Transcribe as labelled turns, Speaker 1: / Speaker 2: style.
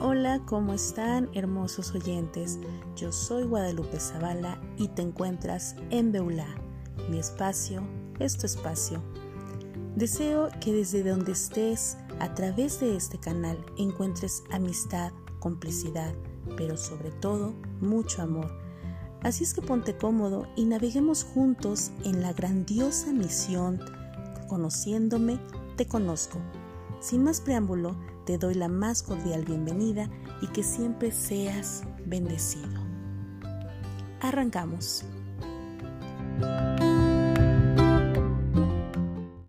Speaker 1: Hola, ¿cómo están hermosos oyentes? Yo soy Guadalupe Zavala y te encuentras en Beulá, mi espacio es tu espacio. Deseo que desde donde estés, a través de este canal, encuentres amistad, complicidad, pero sobre todo mucho amor. Así es que ponte cómodo y naveguemos juntos en la grandiosa misión Conociéndome, te conozco. Sin más preámbulo, te doy la más cordial bienvenida y que siempre seas bendecido. Arrancamos.